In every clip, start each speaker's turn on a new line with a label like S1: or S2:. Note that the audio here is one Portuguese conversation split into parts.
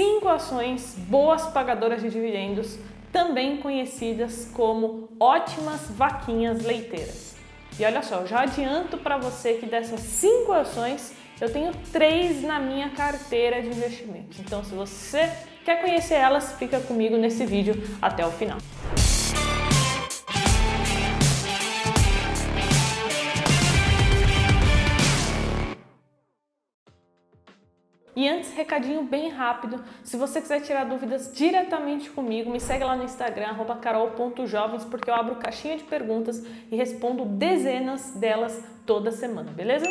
S1: cinco ações boas pagadoras de dividendos, também conhecidas como ótimas vaquinhas leiteiras. E olha só, eu já adianto para você que dessas cinco ações eu tenho três na minha carteira de investimentos. Então, se você quer conhecer elas, fica comigo nesse vídeo até o final. E antes, recadinho bem rápido, se você quiser tirar dúvidas diretamente comigo, me segue lá no Instagram, carol.jovens, porque eu abro caixinha de perguntas e respondo dezenas delas toda semana, beleza?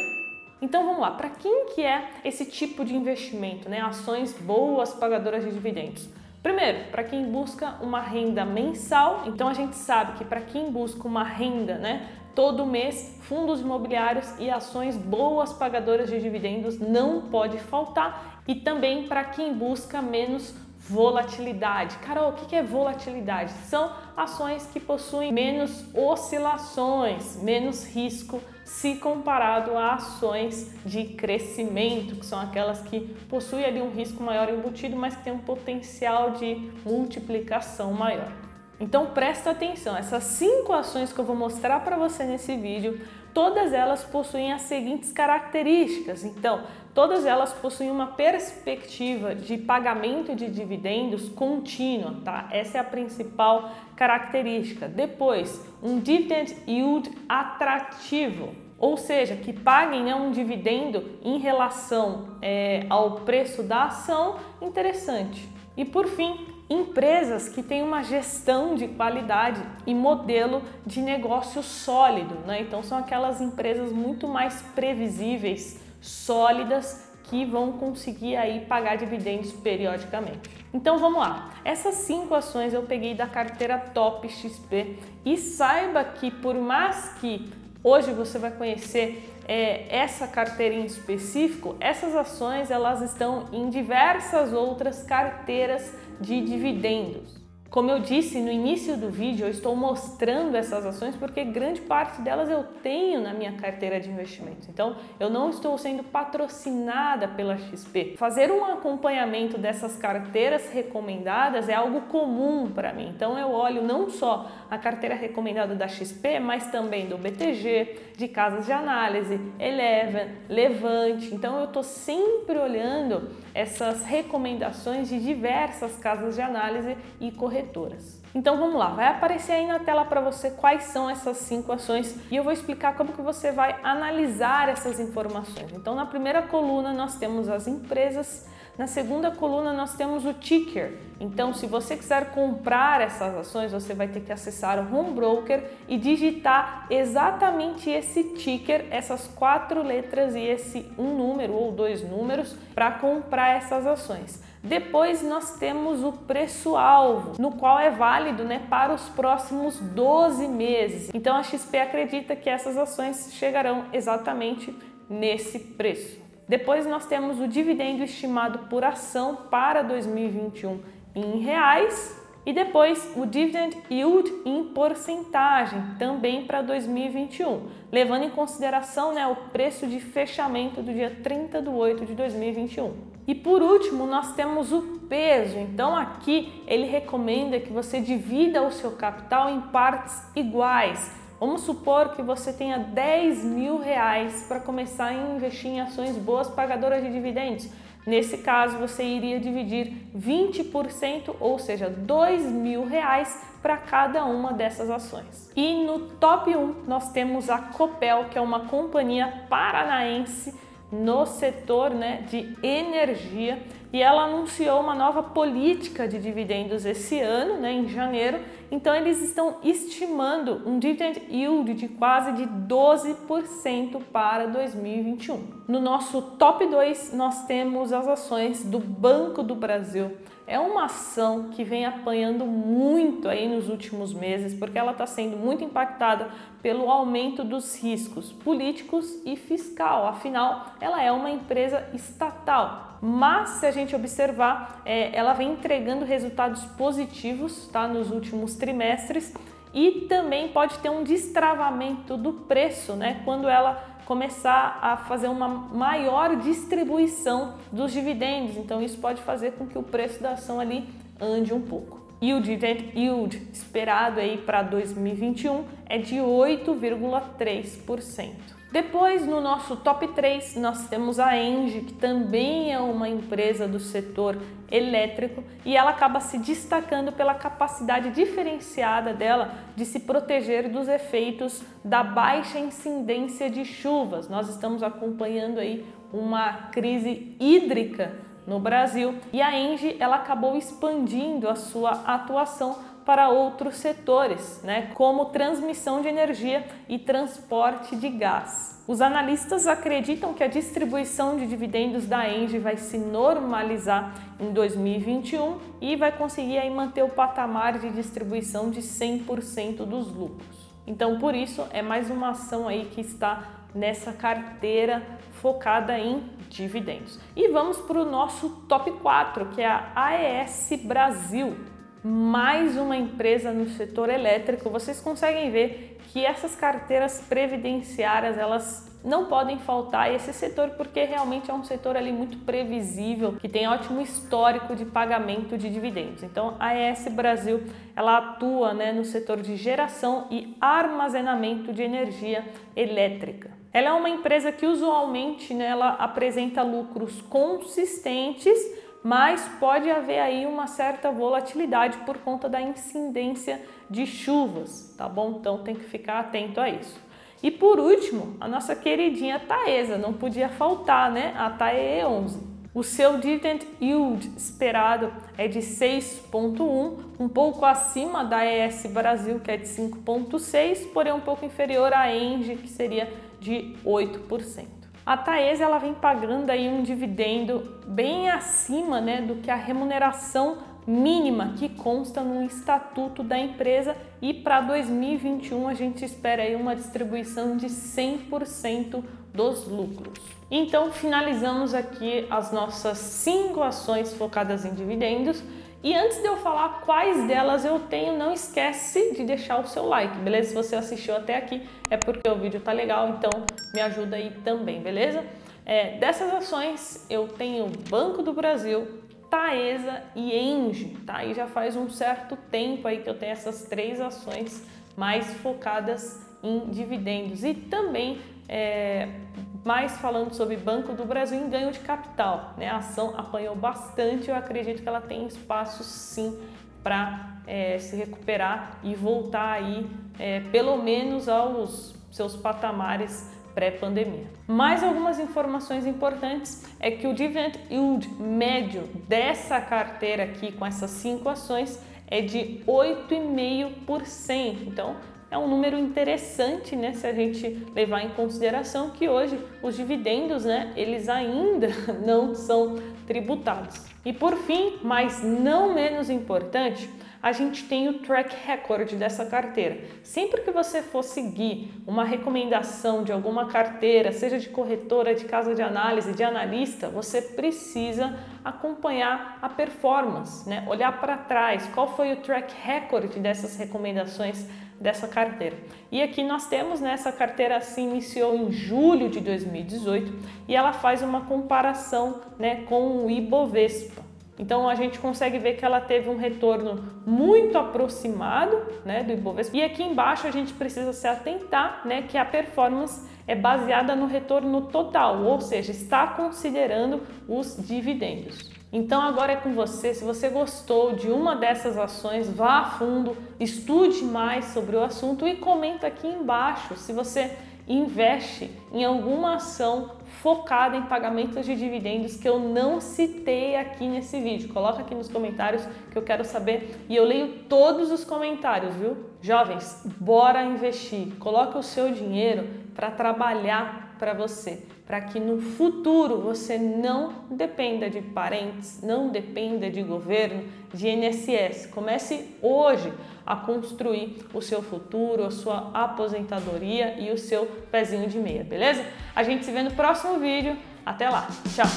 S1: Então vamos lá, para quem que é esse tipo de investimento, né? Ações boas pagadoras de dividendos. Primeiro, para quem busca uma renda mensal, então a gente sabe que para quem busca uma renda, né, todo mês, fundos imobiliários e ações boas pagadoras de dividendos não pode faltar. E também para quem busca menos volatilidade. Carol, o que é volatilidade? São ações que possuem menos oscilações, menos risco se comparado a ações de crescimento, que são aquelas que possuem ali um risco maior embutido, mas que tem um potencial de multiplicação maior. Então presta atenção, essas cinco ações que eu vou mostrar para você nesse vídeo, todas elas possuem as seguintes características. Então, todas elas possuem uma perspectiva de pagamento de dividendos contínua, tá? Essa é a principal característica. Depois, um dividend yield atrativo, ou seja, que paguem né, um dividendo em relação é, ao preço da ação interessante. E por fim, empresas que têm uma gestão de qualidade e modelo de negócio sólido, né? Então são aquelas empresas muito mais previsíveis, sólidas que vão conseguir aí pagar dividendos periodicamente. Então vamos lá. Essas cinco ações eu peguei da carteira Top XP e saiba que por mais que hoje você vai conhecer é, essa carteira em específico, essas ações elas estão em diversas outras carteiras de dividendos. Como eu disse no início do vídeo, eu estou mostrando essas ações porque grande parte delas eu tenho na minha carteira de investimentos. Então, eu não estou sendo patrocinada pela XP. Fazer um acompanhamento dessas carteiras recomendadas é algo comum para mim. Então, eu olho não só a carteira recomendada da XP, mas também do BTG, de casas de análise, Eleven, Levante. Então, eu estou sempre olhando essas recomendações de diversas casas de análise e corretoras. Então vamos lá, vai aparecer aí na tela para você quais são essas cinco ações e eu vou explicar como que você vai analisar essas informações. Então na primeira coluna nós temos as empresas, na segunda coluna nós temos o ticker. Então se você quiser comprar essas ações, você vai ter que acessar o home broker e digitar exatamente esse ticker, essas quatro letras e esse um número ou dois números para comprar essas ações. Depois nós temos o preço-alvo, no qual é válido né, para os próximos 12 meses. Então a XP acredita que essas ações chegarão exatamente nesse preço. Depois nós temos o dividendo estimado por ação para 2021 em reais e depois o dividend yield em porcentagem também para 2021, levando em consideração né, o preço de fechamento do dia 30 de 8 de 2021. E por último, nós temos o peso. Então aqui ele recomenda que você divida o seu capital em partes iguais. Vamos supor que você tenha 10 mil reais para começar a investir em ações boas pagadoras de dividendos. Nesse caso, você iria dividir 20%, ou seja, 2 mil reais para cada uma dessas ações. E no top 1 nós temos a Copel, que é uma companhia paranaense no setor né, de energia e ela anunciou uma nova política de dividendos esse ano, né, em janeiro. Então eles estão estimando um dividend yield de quase de 12% para 2021. No nosso top 2 nós temos as ações do Banco do Brasil é uma ação que vem apanhando muito aí nos últimos meses, porque ela está sendo muito impactada pelo aumento dos riscos políticos e fiscal. Afinal, ela é uma empresa estatal. Mas se a gente observar, é, ela vem entregando resultados positivos tá, nos últimos trimestres e também pode ter um destravamento do preço, né? Quando ela começar a fazer uma maior distribuição dos dividendos. Então isso pode fazer com que o preço da ação ali ande um pouco. E o dividend yield esperado aí para 2021 é de 8,3%. Depois, no nosso top 3, nós temos a Engie, que também é uma empresa do setor elétrico e ela acaba se destacando pela capacidade diferenciada dela de se proteger dos efeitos da baixa incidência de chuvas. Nós estamos acompanhando aí uma crise hídrica no Brasil e a Engie ela acabou expandindo a sua atuação para outros setores, né, como transmissão de energia e transporte de gás. Os analistas acreditam que a distribuição de dividendos da Engie vai se normalizar em 2021 e vai conseguir aí manter o patamar de distribuição de 100% dos lucros. Então, por isso, é mais uma ação aí que está nessa carteira focada em dividendos. E vamos para o nosso top 4, que é a AES Brasil mais uma empresa no setor elétrico, vocês conseguem ver que essas carteiras previdenciárias elas não podem faltar esse setor porque realmente é um setor ali muito previsível que tem ótimo histórico de pagamento de dividendos. Então a ES Brasil ela atua né, no setor de geração e armazenamento de energia elétrica. Ela é uma empresa que usualmente né, ela apresenta lucros consistentes mas pode haver aí uma certa volatilidade por conta da incidência de chuvas, tá bom? Então tem que ficar atento a isso. E por último, a nossa queridinha Taesa, não podia faltar, né? A TAE11. O seu dividend yield esperado é de 6,1, um pouco acima da ES Brasil, que é de 5,6, porém um pouco inferior à Engie, que seria de 8%. A Taesa ela vem pagando aí um dividendo bem acima né, do que a remuneração mínima que consta no estatuto da empresa e para 2021 a gente espera aí uma distribuição de 100% dos lucros. Então finalizamos aqui as nossas cinco ações focadas em dividendos. E antes de eu falar quais delas eu tenho, não esquece de deixar o seu like, beleza? Se você assistiu até aqui é porque o vídeo tá legal, então me ajuda aí também, beleza? É, dessas ações eu tenho Banco do Brasil, Taesa e Engie, tá? E já faz um certo tempo aí que eu tenho essas três ações mais focadas em dividendos e também é, mais falando sobre Banco do Brasil em ganho de capital. Né? A ação apanhou bastante, eu acredito que ela tem espaço sim para é, se recuperar e voltar aí é, pelo menos aos seus patamares pré-pandemia. Mais algumas informações importantes é que o dividend yield médio dessa carteira aqui com essas cinco ações é de 8,5%. Então, é um número interessante, né, se a gente levar em consideração que hoje os dividendos, né, eles ainda não são tributados. E por fim, mas não menos importante, a gente tem o track record dessa carteira. Sempre que você for seguir uma recomendação de alguma carteira, seja de corretora, de casa de análise, de analista, você precisa acompanhar a performance, né? olhar para trás, qual foi o track record dessas recomendações dessa carteira. E aqui nós temos, né, carteira se iniciou em julho de 2018 e ela faz uma comparação né, com o Ibovespa. Então a gente consegue ver que ela teve um retorno muito aproximado né, do Ibovespa. E aqui embaixo a gente precisa se atentar né, que a performance é baseada no retorno total, ou seja, está considerando os dividendos. Então agora é com você. Se você gostou de uma dessas ações, vá a fundo, estude mais sobre o assunto e comenta aqui embaixo se você investe em alguma ação focada em pagamentos de dividendos que eu não citei aqui nesse vídeo. Coloca aqui nos comentários que eu quero saber e eu leio todos os comentários, viu? Jovens, bora investir. Coloque o seu dinheiro para trabalhar para você para que no futuro você não dependa de parentes, não dependa de governo, de INSS. Comece hoje a construir o seu futuro, a sua aposentadoria e o seu pezinho de meia, beleza? A gente se vê no próximo vídeo. Até lá. Tchau.